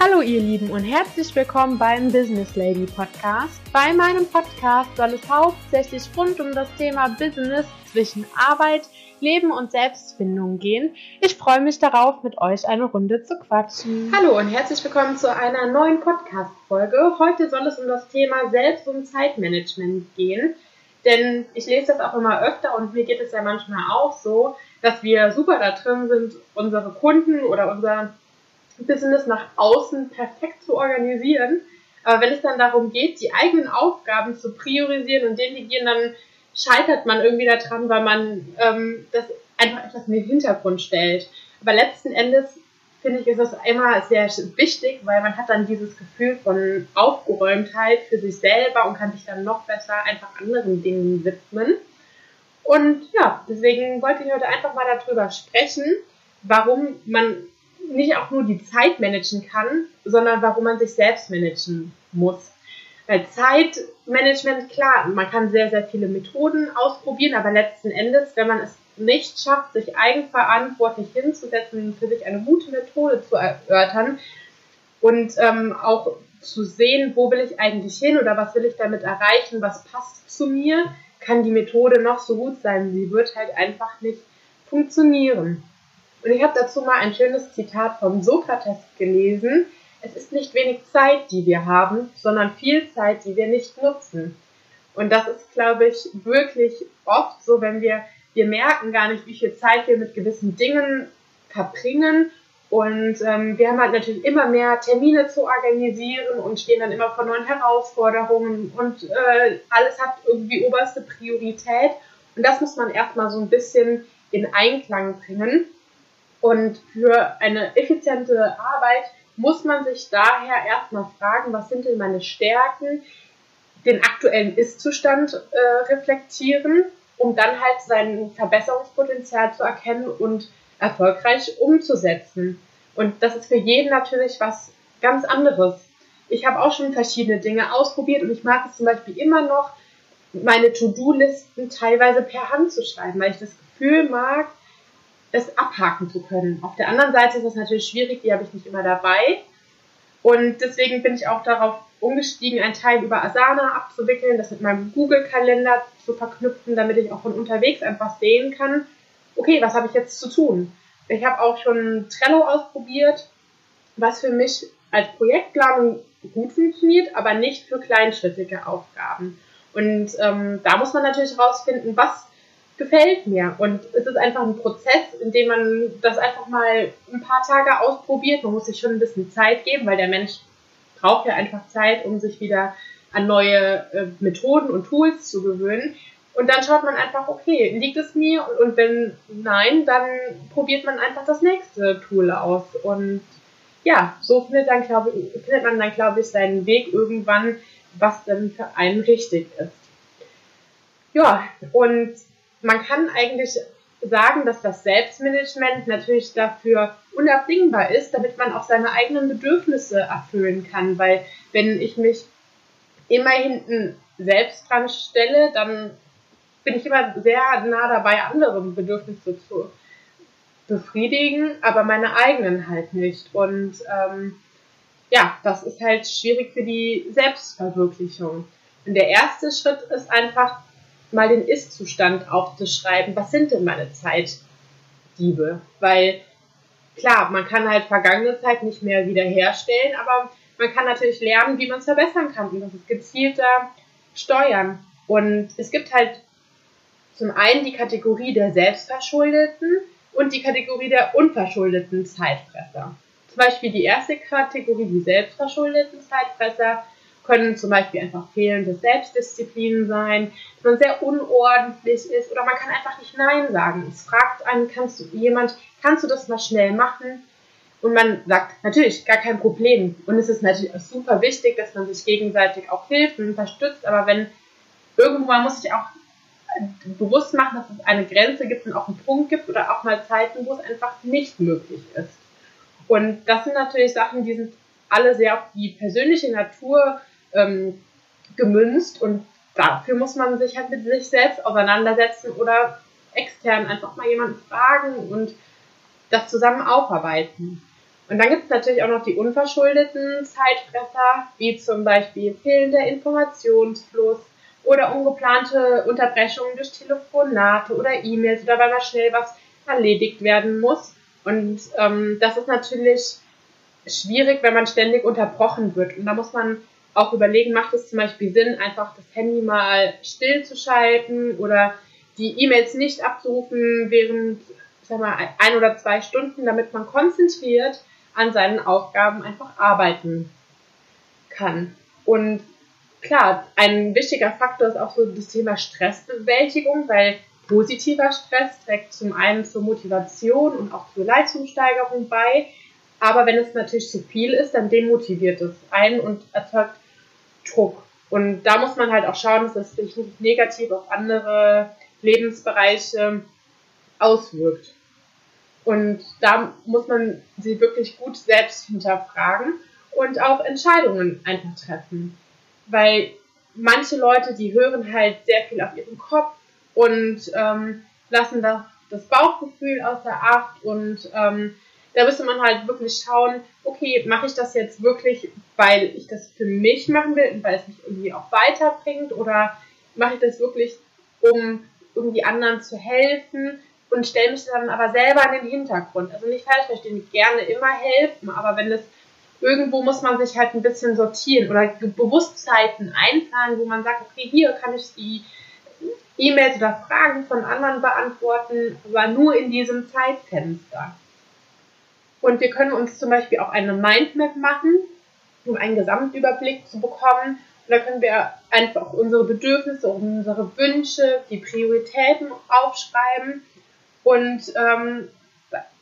Hallo ihr Lieben und herzlich willkommen beim Business Lady Podcast. Bei meinem Podcast soll es hauptsächlich rund um das Thema Business zwischen Arbeit, Leben und Selbstfindung gehen. Ich freue mich darauf, mit euch eine Runde zu quatschen. Hallo und herzlich willkommen zu einer neuen Podcast-Folge. Heute soll es um das Thema Selbst- und Zeitmanagement gehen. Denn ich lese das auch immer öfter und mir geht es ja manchmal auch so, dass wir super da drin sind, unsere Kunden oder unser Business nach außen perfekt zu organisieren. Aber wenn es dann darum geht, die eigenen Aufgaben zu priorisieren und delegieren, dann scheitert man irgendwie daran, weil man ähm, das einfach etwas in den Hintergrund stellt. Aber letzten Endes finde ich, ist das immer sehr wichtig, weil man hat dann dieses Gefühl von Aufgeräumtheit für sich selber und kann sich dann noch besser einfach anderen Dingen widmen. Und ja, deswegen wollte ich heute einfach mal darüber sprechen, warum man nicht auch nur die Zeit managen kann, sondern warum man sich selbst managen muss. Weil Zeitmanagement, klar, man kann sehr, sehr viele Methoden ausprobieren, aber letzten Endes, wenn man es nicht schafft, sich eigenverantwortlich hinzusetzen, für sich eine gute Methode zu erörtern und ähm, auch zu sehen, wo will ich eigentlich hin oder was will ich damit erreichen, was passt zu mir, kann die Methode noch so gut sein, sie wird halt einfach nicht funktionieren. Und ich habe dazu mal ein schönes Zitat von Sokrates gelesen. Es ist nicht wenig Zeit, die wir haben, sondern viel Zeit, die wir nicht nutzen. Und das ist, glaube ich, wirklich oft so, wenn wir, wir merken gar nicht, wie viel Zeit wir mit gewissen Dingen verbringen. Und ähm, wir haben halt natürlich immer mehr Termine zu organisieren und stehen dann immer vor neuen Herausforderungen und äh, alles hat irgendwie oberste Priorität. Und das muss man erstmal so ein bisschen in Einklang bringen. Und für eine effiziente Arbeit muss man sich daher erstmal fragen, was sind denn meine Stärken, den aktuellen Ist-Zustand äh, reflektieren, um dann halt sein Verbesserungspotenzial zu erkennen und erfolgreich umzusetzen. Und das ist für jeden natürlich was ganz anderes. Ich habe auch schon verschiedene Dinge ausprobiert und ich mag es zum Beispiel immer noch, meine To-Do-Listen teilweise per Hand zu schreiben, weil ich das Gefühl mag, es abhaken zu können. Auf der anderen Seite ist es natürlich schwierig, die habe ich nicht immer dabei. Und deswegen bin ich auch darauf umgestiegen, einen Teil über Asana abzuwickeln, das mit meinem Google-Kalender zu verknüpfen, damit ich auch von unterwegs einfach sehen kann, okay, was habe ich jetzt zu tun? Ich habe auch schon Trello ausprobiert, was für mich als Projektplanung gut funktioniert, aber nicht für kleinschrittige Aufgaben. Und ähm, da muss man natürlich rausfinden, was gefällt mir. Und es ist einfach ein Prozess, in dem man das einfach mal ein paar Tage ausprobiert. Man muss sich schon ein bisschen Zeit geben, weil der Mensch braucht ja einfach Zeit, um sich wieder an neue äh, Methoden und Tools zu gewöhnen. Und dann schaut man einfach, okay, liegt es mir? Und, und wenn nein, dann probiert man einfach das nächste Tool aus. Und ja, so findet, dann, glaub, findet man dann, glaube ich, seinen Weg irgendwann, was dann für einen richtig ist. Ja, und man kann eigentlich sagen, dass das Selbstmanagement natürlich dafür unabdingbar ist, damit man auch seine eigenen Bedürfnisse erfüllen kann. Weil wenn ich mich immer hinten selbst dran stelle, dann bin ich immer sehr nah dabei, andere Bedürfnisse zu befriedigen, aber meine eigenen halt nicht. Und ähm, ja, das ist halt schwierig für die Selbstverwirklichung. Und der erste Schritt ist einfach, mal den Ist-Zustand aufzuschreiben. Was sind denn meine Zeitdiebe? Weil klar, man kann halt vergangene Zeit nicht mehr wiederherstellen, aber man kann natürlich lernen, wie man es verbessern kann. Und das ist gezielter Steuern. Und es gibt halt zum einen die Kategorie der Selbstverschuldeten und die Kategorie der unverschuldeten Zeitfresser. Zum Beispiel die erste Kategorie, die selbstverschuldeten Zeitfresser, können zum Beispiel einfach fehlende Selbstdisziplin sein, dass man sehr unordentlich ist oder man kann einfach nicht Nein sagen. Es fragt einen, kannst du jemand, kannst du das mal schnell machen? Und man sagt, natürlich, gar kein Problem. Und es ist natürlich auch super wichtig, dass man sich gegenseitig auch hilft und unterstützt. Aber wenn irgendwann muss ich auch bewusst machen, dass es eine Grenze gibt und auch einen Punkt gibt oder auch mal Zeiten, wo es einfach nicht möglich ist. Und das sind natürlich Sachen, die sind alle sehr auf die persönliche Natur ähm, gemünzt und dafür muss man sich halt mit sich selbst auseinandersetzen oder extern einfach mal jemanden fragen und das zusammen aufarbeiten. Und dann gibt es natürlich auch noch die unverschuldeten Zeitfresser, wie zum Beispiel fehlender Informationsfluss oder ungeplante Unterbrechungen durch Telefonate oder E-Mails oder weil mal schnell was erledigt werden muss. Und ähm, das ist natürlich schwierig, wenn man ständig unterbrochen wird. Und da muss man auch überlegen, macht es zum Beispiel Sinn, einfach das Handy mal stillzuschalten oder die E-Mails nicht abzurufen während, sag mal, ein oder zwei Stunden, damit man konzentriert an seinen Aufgaben einfach arbeiten kann. Und klar, ein wichtiger Faktor ist auch so das Thema Stressbewältigung, weil positiver Stress trägt zum einen zur Motivation und auch zur Leistungssteigerung bei. Aber wenn es natürlich zu viel ist, dann demotiviert es einen und erzeugt Druck. Und da muss man halt auch schauen, dass es sich nicht negativ auf andere Lebensbereiche auswirkt. Und da muss man sie wirklich gut selbst hinterfragen und auch Entscheidungen einfach treffen. Weil manche Leute, die hören halt sehr viel auf ihren Kopf und ähm, lassen da das Bauchgefühl außer Acht und ähm, da müsste man halt wirklich schauen, okay, mache ich das jetzt wirklich, weil ich das für mich machen will und weil es mich irgendwie auch weiterbringt oder mache ich das wirklich, um irgendwie anderen zu helfen und stelle mich dann aber selber in den Hintergrund. Also nicht falsch verstehen, gerne immer helfen, aber wenn es irgendwo muss man sich halt ein bisschen sortieren oder Bewusstheiten einplanen, wo man sagt, okay, hier kann ich die E-Mails oder Fragen von anderen beantworten, aber nur in diesem Zeitfenster. Und wir können uns zum Beispiel auch eine Mindmap machen, um einen Gesamtüberblick zu bekommen. Und da können wir einfach unsere Bedürfnisse, unsere Wünsche, die Prioritäten aufschreiben und ähm,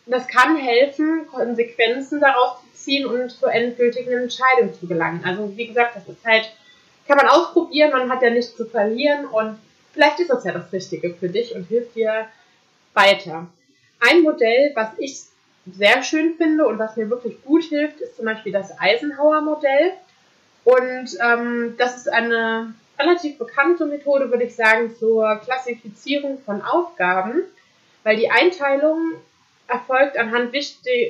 das kann helfen, Konsequenzen daraus zu ziehen und zur endgültigen Entscheidung zu gelangen. Also wie gesagt, das ist halt, kann man ausprobieren, man hat ja nichts zu verlieren und vielleicht ist das ja das Richtige für dich und hilft dir weiter. Ein Modell, was ich sehr schön finde und was mir wirklich gut hilft, ist zum Beispiel das Eisenhower-Modell. Und ähm, das ist eine relativ bekannte Methode, würde ich sagen, zur Klassifizierung von Aufgaben weil die Einteilung erfolgt anhand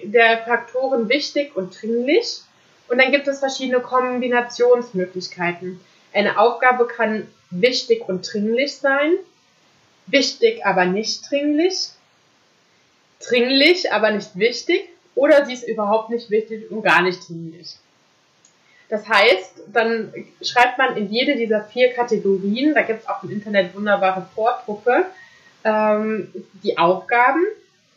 der Faktoren wichtig und dringlich und dann gibt es verschiedene Kombinationsmöglichkeiten. Eine Aufgabe kann wichtig und dringlich sein, wichtig aber nicht dringlich, dringlich aber nicht wichtig oder sie ist überhaupt nicht wichtig und gar nicht dringlich. Das heißt, dann schreibt man in jede dieser vier Kategorien, da gibt es auch im Internet wunderbare Vordrucke, ähm, die Aufgaben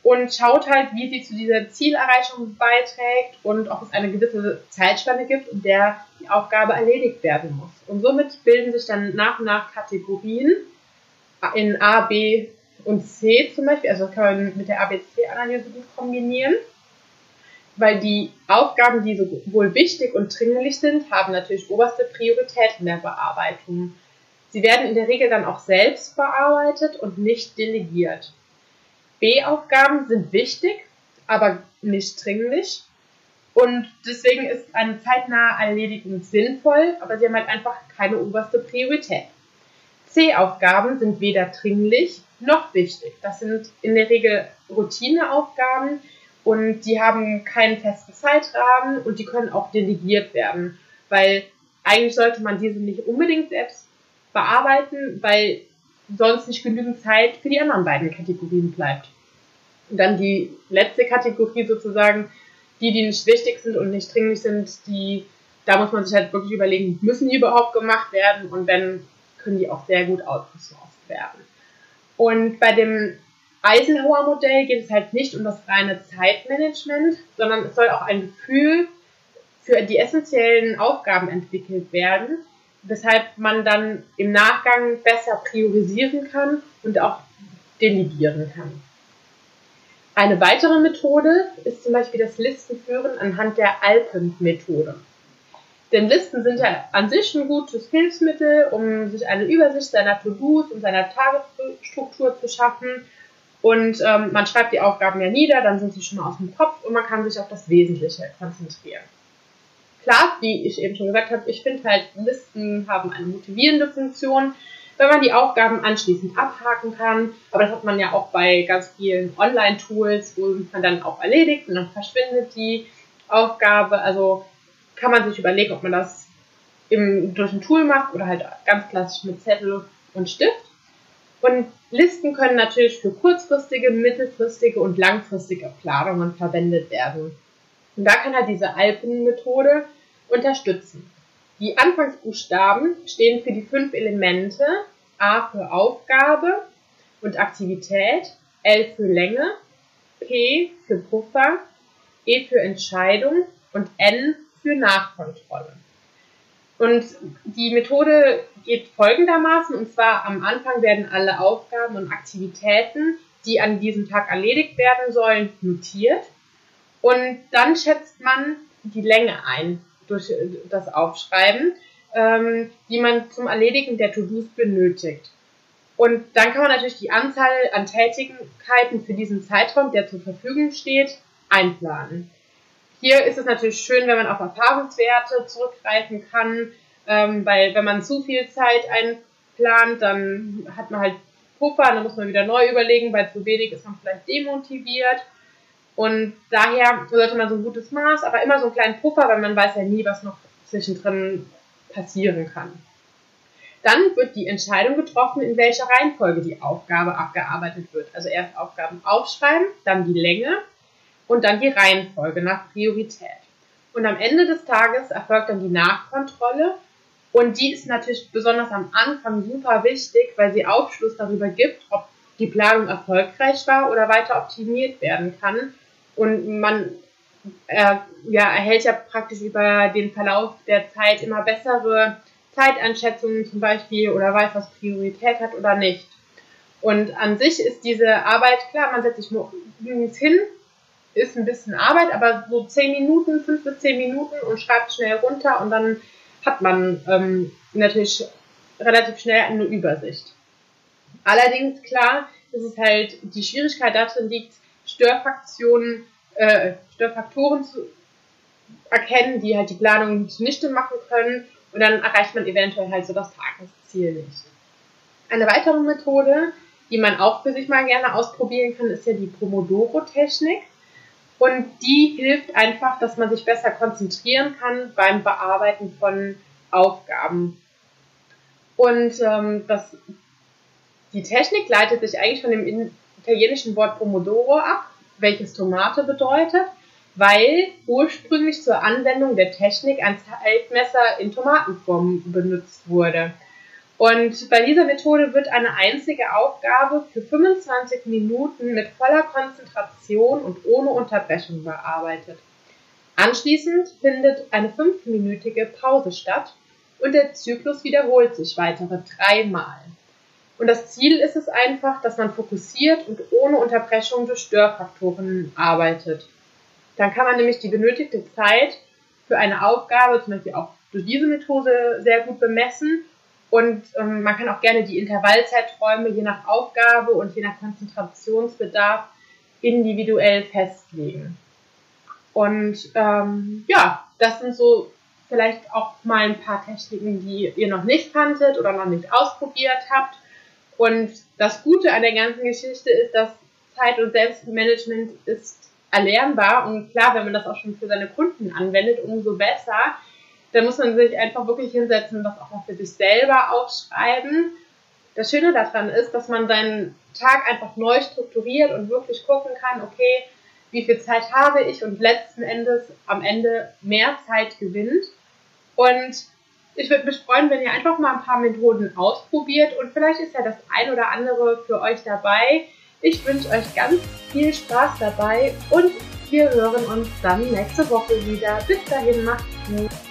und schaut halt, wie sie zu dieser Zielerreichung beiträgt und ob es eine gewisse Zeitspanne gibt, in der die Aufgabe erledigt werden muss. Und somit bilden sich dann nach und nach Kategorien in A, B und C zum Beispiel, also kann man mit der ABC-Analyse gut kombinieren, weil die Aufgaben, die sowohl wichtig und dringlich sind, haben natürlich oberste Priorität in der Bearbeitung. Sie werden in der Regel dann auch selbst bearbeitet und nicht delegiert. B-Aufgaben sind wichtig, aber nicht dringlich. Und deswegen ist eine zeitnahe Erledigung sinnvoll, aber sie haben halt einfach keine oberste Priorität. C-Aufgaben sind weder dringlich noch wichtig. Das sind in der Regel Routineaufgaben und die haben keinen festen Zeitrahmen und die können auch delegiert werden, weil eigentlich sollte man diese nicht unbedingt selbst bearbeiten, weil sonst nicht genügend Zeit für die anderen beiden Kategorien bleibt. Und dann die letzte Kategorie sozusagen, die, die nicht wichtig sind und nicht dringlich sind, die, da muss man sich halt wirklich überlegen, müssen die überhaupt gemacht werden und wenn, können die auch sehr gut outgesourced werden. Und bei dem Eisenhower-Modell geht es halt nicht um das reine Zeitmanagement, sondern es soll auch ein Gefühl für die essentiellen Aufgaben entwickelt werden, weshalb man dann im Nachgang besser priorisieren kann und auch delegieren kann. Eine weitere Methode ist zum Beispiel das Listenführen anhand der Alpen-Methode. Denn Listen sind ja an sich ein gutes Hilfsmittel, um sich eine Übersicht seiner To-Dos und seiner Tagesstruktur zu schaffen. Und ähm, man schreibt die Aufgaben ja nieder, dann sind sie schon mal aus dem Kopf und man kann sich auf das Wesentliche konzentrieren klar, wie ich eben schon gesagt habe, ich finde halt, Listen haben eine motivierende Funktion, wenn man die Aufgaben anschließend abhaken kann. Aber das hat man ja auch bei ganz vielen Online-Tools, wo man dann auch erledigt und dann verschwindet die Aufgabe. Also kann man sich überlegen, ob man das im, durch ein Tool macht oder halt ganz klassisch mit Zettel und Stift. Und Listen können natürlich für kurzfristige, mittelfristige und langfristige Planungen verwendet werden. Und da kann halt diese Alpenmethode unterstützen. Die Anfangsbuchstaben stehen für die fünf Elemente. A für Aufgabe und Aktivität, L für Länge, P für Puffer, E für Entscheidung und N für Nachkontrolle. Und die Methode geht folgendermaßen, und zwar am Anfang werden alle Aufgaben und Aktivitäten, die an diesem Tag erledigt werden sollen, notiert. Und dann schätzt man die Länge ein durch das Aufschreiben, ähm, die man zum Erledigen der To-Dos benötigt. Und dann kann man natürlich die Anzahl an Tätigkeiten für diesen Zeitraum, der zur Verfügung steht, einplanen. Hier ist es natürlich schön, wenn man auf Erfahrungswerte zurückgreifen kann, ähm, weil wenn man zu viel Zeit einplant, dann hat man halt Puffer, dann muss man wieder neu überlegen, weil zu wenig ist man vielleicht demotiviert. Und daher sollte man so ein gutes Maß, aber immer so einen kleinen Puffer, weil man weiß ja nie, was noch zwischendrin passieren kann. Dann wird die Entscheidung getroffen, in welcher Reihenfolge die Aufgabe abgearbeitet wird. Also erst Aufgaben aufschreiben, dann die Länge und dann die Reihenfolge nach Priorität. Und am Ende des Tages erfolgt dann die Nachkontrolle und die ist natürlich besonders am Anfang super wichtig, weil sie Aufschluss darüber gibt, ob die Planung erfolgreich war oder weiter optimiert werden kann. Und man äh, ja, erhält ja praktisch über den Verlauf der Zeit immer bessere Zeiteinschätzungen zum Beispiel oder weiß, was Priorität hat oder nicht. Und an sich ist diese Arbeit, klar, man setzt sich morgens hin, ist ein bisschen Arbeit, aber so 10 Minuten, 5 bis 10 Minuten und schreibt schnell runter und dann hat man ähm, natürlich relativ schnell eine Übersicht. Allerdings, klar, ist es halt, die Schwierigkeit darin liegt, Störfaktionen, äh, Störfaktoren zu erkennen, die halt die Planung zunichte machen können und dann erreicht man eventuell halt so das Tagesziel nicht. Eine weitere Methode, die man auch für sich mal gerne ausprobieren kann, ist ja die Pomodoro-Technik. Und die hilft einfach, dass man sich besser konzentrieren kann beim Bearbeiten von Aufgaben. Und ähm, das, die Technik leitet sich eigentlich von dem italienischen Wort Pomodoro ab, welches Tomate bedeutet, weil ursprünglich zur Anwendung der Technik ein Zeitmesser in Tomatenform benutzt wurde. Und bei dieser Methode wird eine einzige Aufgabe für 25 Minuten mit voller Konzentration und ohne Unterbrechung bearbeitet. Anschließend findet eine fünfminütige Pause statt und der Zyklus wiederholt sich weitere dreimal. Und das Ziel ist es einfach, dass man fokussiert und ohne Unterbrechung durch Störfaktoren arbeitet. Dann kann man nämlich die benötigte Zeit für eine Aufgabe zum Beispiel auch durch diese Methode sehr gut bemessen und ähm, man kann auch gerne die Intervallzeiträume je nach Aufgabe und je nach Konzentrationsbedarf individuell festlegen. Und ähm, ja, das sind so vielleicht auch mal ein paar Techniken, die ihr noch nicht kanntet oder noch nicht ausprobiert habt. Und das Gute an der ganzen Geschichte ist, dass Zeit- und Selbstmanagement ist erlernbar. Und klar, wenn man das auch schon für seine Kunden anwendet, umso besser da muss man sich einfach wirklich hinsetzen das auch mal für sich selber aufschreiben. Das Schöne daran ist, dass man seinen Tag einfach neu strukturiert und wirklich gucken kann, okay, wie viel Zeit habe ich und letzten Endes am Ende mehr Zeit gewinnt. Und ich würde mich freuen, wenn ihr einfach mal ein paar Methoden ausprobiert und vielleicht ist ja das ein oder andere für euch dabei. Ich wünsche euch ganz viel Spaß dabei und wir hören uns dann nächste Woche wieder. Bis dahin, macht's gut.